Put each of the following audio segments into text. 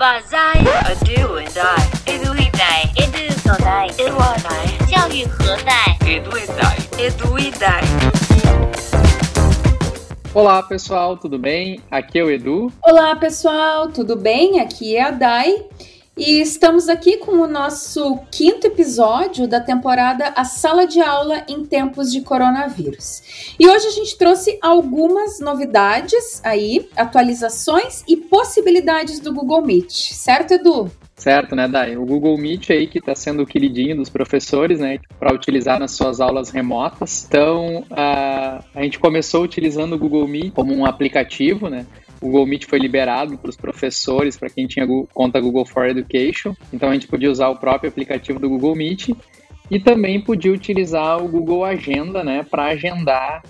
把在 a do and I edu e dai edu 所在 edu 我来教育何在 edu e dai edu e dai Olá pessoal, tudo bem? Aqui é o Edu. Olá pessoal, tudo bem? Aqui é a Dai. E estamos aqui com o nosso quinto episódio da temporada A Sala de Aula em Tempos de Coronavírus. E hoje a gente trouxe algumas novidades aí, atualizações e possibilidades do Google Meet, certo, Edu? Certo, né, Dai? O Google Meet aí que está sendo o queridinho dos professores, né, para utilizar nas suas aulas remotas. Então, a, a gente começou utilizando o Google Meet como um aplicativo, né, o Google Meet foi liberado para os professores, para quem tinha conta Google for Education. Então a gente podia usar o próprio aplicativo do Google Meet e também podia utilizar o Google Agenda, né, para agendar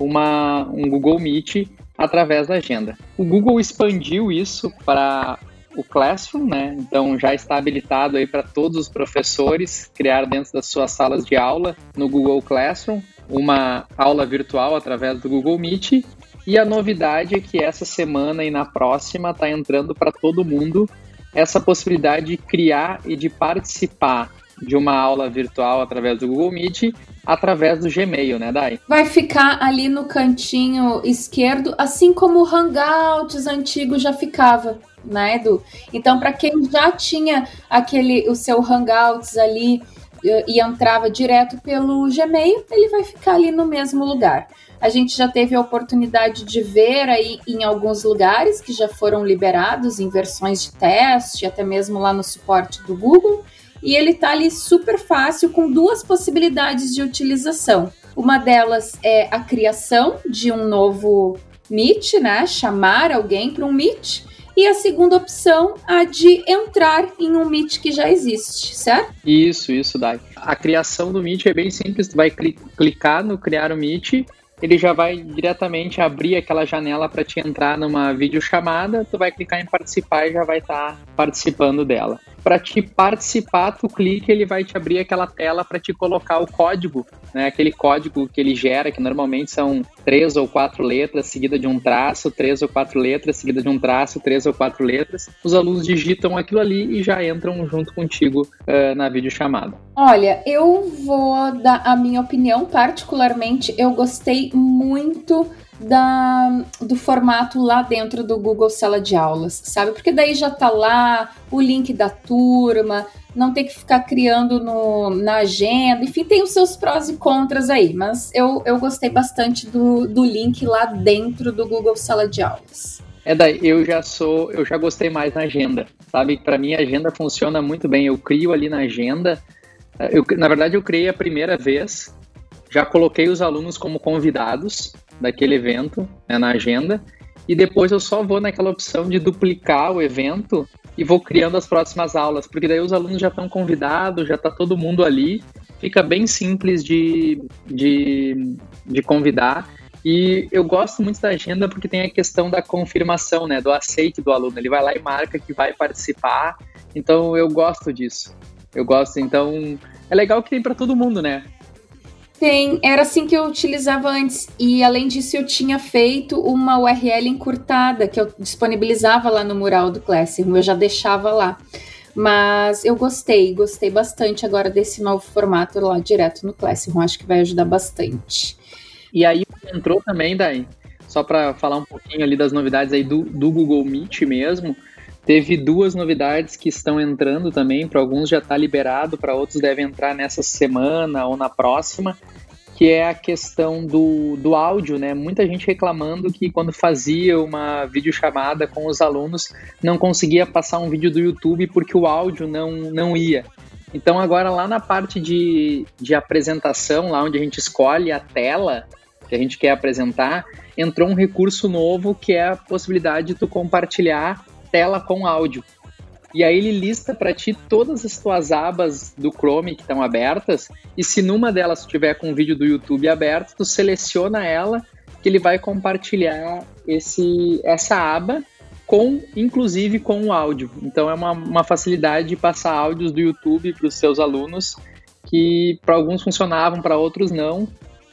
uma, um Google Meet através da agenda. O Google expandiu isso para o Classroom, né? Então já está habilitado aí para todos os professores criar dentro das suas salas de aula no Google Classroom uma aula virtual através do Google Meet e a novidade é que essa semana e na próxima está entrando para todo mundo essa possibilidade de criar e de participar de uma aula virtual através do Google Meet, através do Gmail, né, Dai? Vai ficar ali no cantinho esquerdo, assim como o Hangouts antigo já ficava, né, Edu? Então, para quem já tinha aquele o seu Hangouts ali e entrava direto pelo Gmail, ele vai ficar ali no mesmo lugar. A gente já teve a oportunidade de ver aí em alguns lugares que já foram liberados em versões de teste, até mesmo lá no suporte do Google. E ele está ali super fácil com duas possibilidades de utilização. Uma delas é a criação de um novo Meet, né? Chamar alguém para um Meet. E a segunda opção, a de entrar em um Meet que já existe, certo? Isso, isso, Dai. A criação do Meet é bem simples. Tu vai clicar no criar o Meet ele já vai diretamente abrir aquela janela para te entrar numa videochamada, tu vai clicar em participar e já vai estar tá participando dela para te participar, tu clica, ele vai te abrir aquela tela para te colocar o código, né? Aquele código que ele gera, que normalmente são três ou quatro letras seguida de um traço, três ou quatro letras seguida de um traço, três ou quatro letras. Os alunos digitam aquilo ali e já entram junto contigo uh, na videochamada. Olha, eu vou dar a minha opinião, particularmente, eu gostei muito da, do formato lá dentro do Google Sala de Aulas, sabe? Porque daí já tá lá o link da turma, não tem que ficar criando no, na agenda, enfim, tem os seus prós e contras aí, mas eu, eu gostei bastante do, do link lá dentro do Google Sala de Aulas. É daí, eu já sou, eu já gostei mais na agenda, sabe? Para mim a agenda funciona muito bem. Eu crio ali na agenda. Eu, na verdade, eu criei a primeira vez, já coloquei os alunos como convidados, daquele evento né, na agenda e depois eu só vou naquela opção de duplicar o evento e vou criando as próximas aulas, porque daí os alunos já estão convidados, já está todo mundo ali, fica bem simples de, de, de convidar. E eu gosto muito da agenda porque tem a questão da confirmação, né, do aceite do aluno. Ele vai lá e marca que vai participar. Então eu gosto disso. Eu gosto, então é legal que tem para todo mundo, né? Tem, era assim que eu utilizava antes. E além disso, eu tinha feito uma URL encurtada que eu disponibilizava lá no mural do Classroom, eu já deixava lá. Mas eu gostei, gostei bastante agora desse novo formato lá direto no Classroom. Acho que vai ajudar bastante. E aí entrou também, daí, só para falar um pouquinho ali das novidades aí do, do Google Meet mesmo. Teve duas novidades que estão entrando também, para alguns já está liberado, para outros deve entrar nessa semana ou na próxima, que é a questão do, do áudio, né? Muita gente reclamando que quando fazia uma videochamada com os alunos não conseguia passar um vídeo do YouTube porque o áudio não, não ia. Então agora lá na parte de, de apresentação, lá onde a gente escolhe a tela que a gente quer apresentar, entrou um recurso novo que é a possibilidade de tu compartilhar tela com áudio. E aí ele lista para ti todas as tuas abas do Chrome que estão abertas, e se numa delas tiver com um vídeo do YouTube aberto, tu seleciona ela que ele vai compartilhar esse essa aba com inclusive com o áudio. Então é uma, uma facilidade de passar áudios do YouTube para os seus alunos que para alguns funcionavam, para outros não.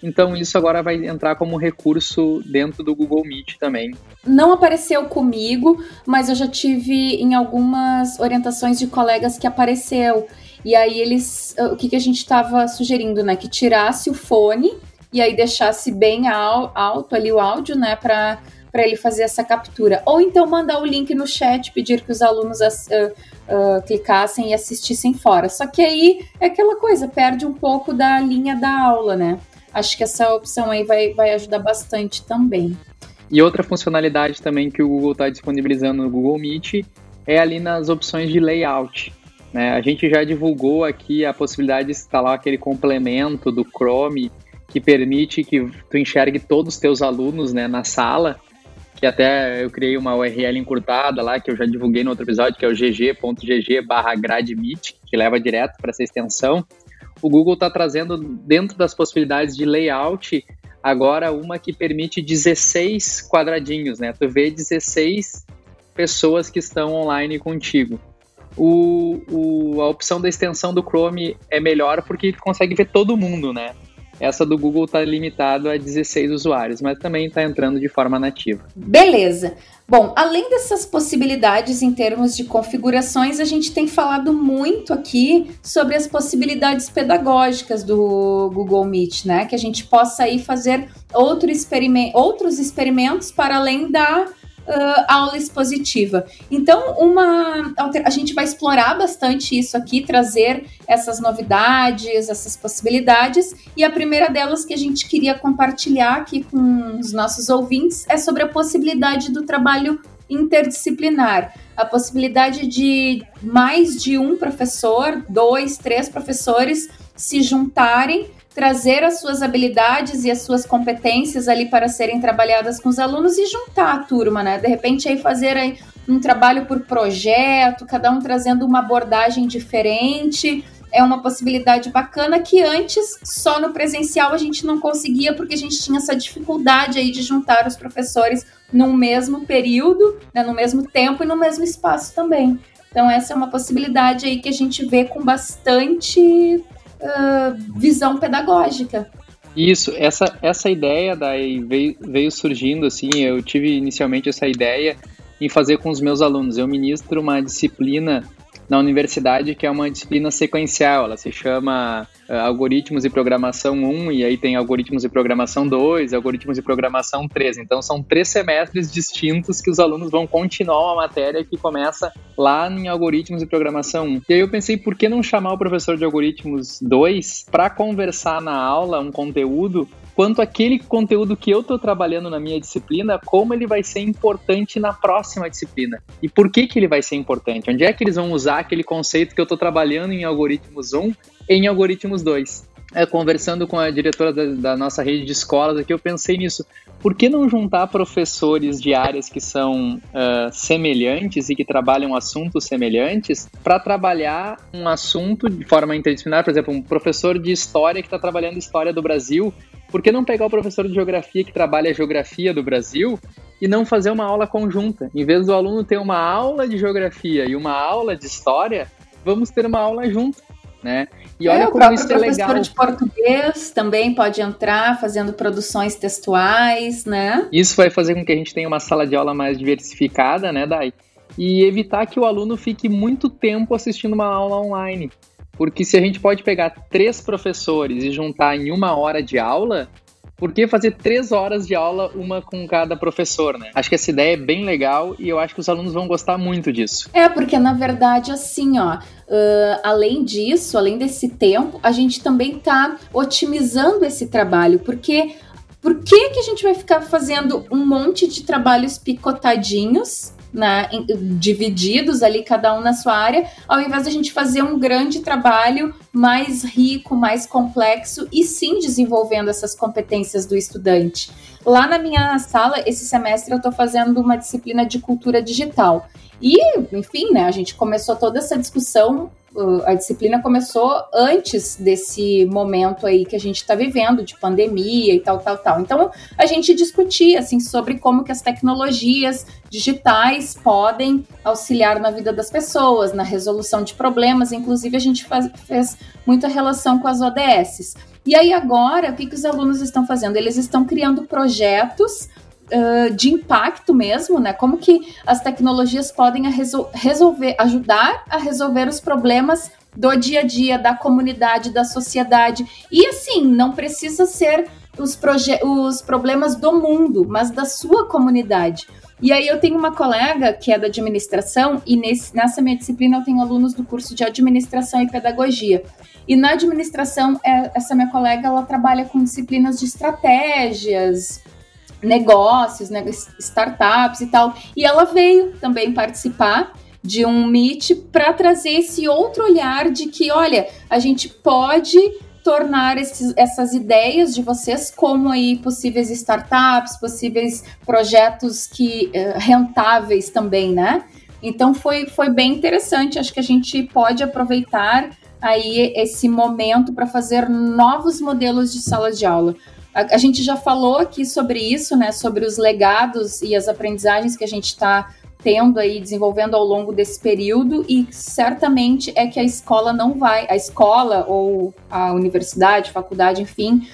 Então isso agora vai entrar como recurso dentro do Google Meet também. Não apareceu comigo, mas eu já tive em algumas orientações de colegas que apareceu. E aí eles, o que, que a gente estava sugerindo, né? Que tirasse o fone e aí deixasse bem alto ali o áudio, né? Para para ele fazer essa captura. Ou então mandar o link no chat, pedir que os alunos uh, uh, clicassem e assistissem fora. Só que aí é aquela coisa, perde um pouco da linha da aula, né? Acho que essa opção aí vai, vai ajudar bastante também. E outra funcionalidade também que o Google está disponibilizando no Google Meet é ali nas opções de layout. Né? A gente já divulgou aqui a possibilidade de instalar aquele complemento do Chrome que permite que tu enxergue todos os teus alunos né, na sala que até eu criei uma URL encurtada lá, que eu já divulguei no outro episódio, que é o gg.gg barra gradmeet, que leva direto para essa extensão. O Google está trazendo, dentro das possibilidades de layout, agora uma que permite 16 quadradinhos, né? Tu vê 16 pessoas que estão online contigo. O, o, a opção da extensão do Chrome é melhor porque tu consegue ver todo mundo, né? Essa do Google está limitado a 16 usuários, mas também está entrando de forma nativa. Beleza. Bom, além dessas possibilidades em termos de configurações, a gente tem falado muito aqui sobre as possibilidades pedagógicas do Google Meet, né? Que a gente possa aí fazer outro outros experimentos para além da uh, aula expositiva. Então, uma a gente vai explorar bastante isso aqui, trazer essas novidades, essas possibilidades. E a primeira delas que a gente queria compartilhar aqui com os nossos ouvintes é sobre a possibilidade do trabalho interdisciplinar, a possibilidade de mais de um professor, dois, três professores se juntarem trazer as suas habilidades e as suas competências ali para serem trabalhadas com os alunos e juntar a turma, né? De repente aí fazer aí um trabalho por projeto, cada um trazendo uma abordagem diferente. É uma possibilidade bacana que antes só no presencial a gente não conseguia porque a gente tinha essa dificuldade aí de juntar os professores no mesmo período, né, no mesmo tempo e no mesmo espaço também. Então essa é uma possibilidade aí que a gente vê com bastante visão pedagógica. Isso, essa, essa ideia daí veio, veio surgindo assim, eu tive inicialmente essa ideia em fazer com os meus alunos. Eu ministro uma disciplina na universidade, que é uma disciplina sequencial. Ela se chama uh, Algoritmos e Programação 1, e aí tem Algoritmos e Programação 2, Algoritmos e Programação 3. Então são três semestres distintos que os alunos vão continuar a matéria que começa lá em Algoritmos e Programação 1. E aí eu pensei, por que não chamar o professor de Algoritmos 2 para conversar na aula um conteúdo quanto aquele conteúdo que eu estou trabalhando na minha disciplina, como ele vai ser importante na próxima disciplina. E por que, que ele vai ser importante? Onde é que eles vão usar aquele conceito que eu estou trabalhando em algoritmos 1 em algoritmos 2? É, conversando com a diretora da, da, nossa rede de escolas aqui, eu pensei nisso. Por que não juntar professores de áreas que são uh, semelhantes e que trabalham assuntos semelhantes para trabalhar um assunto de forma interdisciplinar? Por exemplo, um professor de história que está trabalhando história do Brasil por que não pegar o professor de geografia que trabalha a geografia do Brasil e não fazer uma aula conjunta? Em vez do aluno ter uma aula de geografia e uma aula de história, vamos ter uma aula junto, né? E olha é, como isso é legal. O professor de português também pode entrar fazendo produções textuais, né? Isso vai fazer com que a gente tenha uma sala de aula mais diversificada, né, Dai? E evitar que o aluno fique muito tempo assistindo uma aula online. Porque se a gente pode pegar três professores e juntar em uma hora de aula, por que fazer três horas de aula, uma com cada professor, né? Acho que essa ideia é bem legal e eu acho que os alunos vão gostar muito disso. É, porque na verdade, assim, ó, uh, além disso, além desse tempo, a gente também tá otimizando esse trabalho, porque por que, que a gente vai ficar fazendo um monte de trabalhos picotadinhos né, divididos ali, cada um na sua área, ao invés de a gente fazer um grande trabalho mais rico, mais complexo e sim desenvolvendo essas competências do estudante. Lá na minha sala, esse semestre, eu estou fazendo uma disciplina de cultura digital. E, enfim, né, a gente começou toda essa discussão a disciplina começou antes desse momento aí que a gente está vivendo de pandemia e tal, tal, tal. Então a gente discutia assim sobre como que as tecnologias digitais podem auxiliar na vida das pessoas, na resolução de problemas. Inclusive a gente faz, fez muita relação com as ODSs. E aí agora, o que, que os alunos estão fazendo? Eles estão criando projetos uh, de impacto mesmo, né? Como que as tecnologias podem resol resolver, ajudar a resolver os problemas do dia a dia, da comunidade, da sociedade. E assim, não precisa ser os, os problemas do mundo, mas da sua comunidade. E aí eu tenho uma colega que é da administração, e nesse, nessa minha disciplina eu tenho alunos do curso de administração e pedagogia. E na administração, é, essa minha colega ela trabalha com disciplinas de estratégias, negócios, né, startups e tal. E ela veio também participar de um Meet para trazer esse outro olhar de que, olha, a gente pode tornar esses, essas ideias de vocês como aí possíveis startups, possíveis projetos que uh, rentáveis também, né? Então foi, foi bem interessante. Acho que a gente pode aproveitar aí esse momento para fazer novos modelos de sala de aula. A, a, gente já falou aqui sobre isso, né? Sobre os legados e as aprendizagens que a gente está tendo aí, desenvolvendo ao longo desse período, e certamente é que a escola não vai, a escola ou a universidade, faculdade, enfim,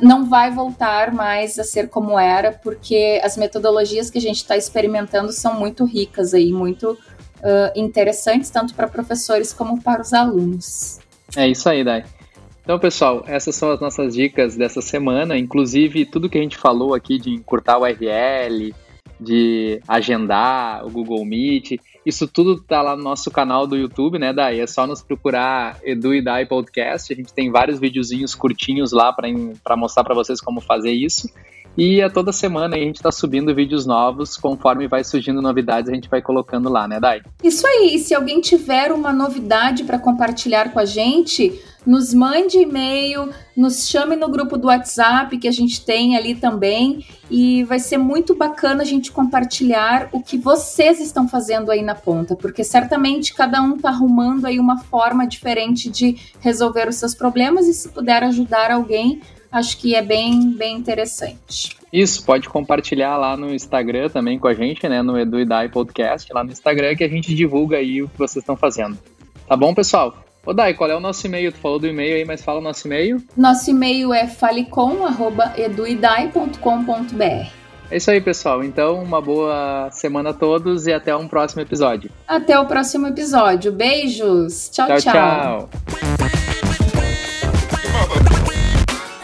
não vai voltar mais a ser como era, porque as metodologias que a gente está experimentando são muito ricas aí, muito uh, interessantes, tanto para professores como para os alunos. É isso aí, Dai. Então, pessoal, essas são as nossas dicas dessa semana. Inclusive, tudo que a gente falou aqui de encurtar o URL, de agendar o Google Meet. Isso tudo tá lá no nosso canal do YouTube, né, Dai? É só nos procurar Edu e Dai Podcast. A gente tem vários videozinhos curtinhos lá para mostrar para vocês como fazer isso. E a toda semana a gente está subindo vídeos novos, conforme vai surgindo novidades, a gente vai colocando lá, né, Dai? Isso aí, se alguém tiver uma novidade para compartilhar com a gente, nos mande e-mail, nos chame no grupo do WhatsApp que a gente tem ali também e vai ser muito bacana a gente compartilhar o que vocês estão fazendo aí na ponta, porque certamente cada um está arrumando aí uma forma diferente de resolver os seus problemas e se puder ajudar alguém, acho que é bem, bem interessante. Isso, pode compartilhar lá no Instagram também com a gente, né, no Edu e Dai Podcast, lá no Instagram que a gente divulga aí o que vocês estão fazendo. Tá bom, pessoal? Ô Dai, qual é o nosso e-mail? Tu falou do e-mail aí, mas fala o nosso e-mail. Nosso e-mail é falecom.eduidai.com.br É isso aí, pessoal. Então, uma boa semana a todos e até um próximo episódio. Até o próximo episódio. Beijos. Tchau, tchau. tchau. tchau.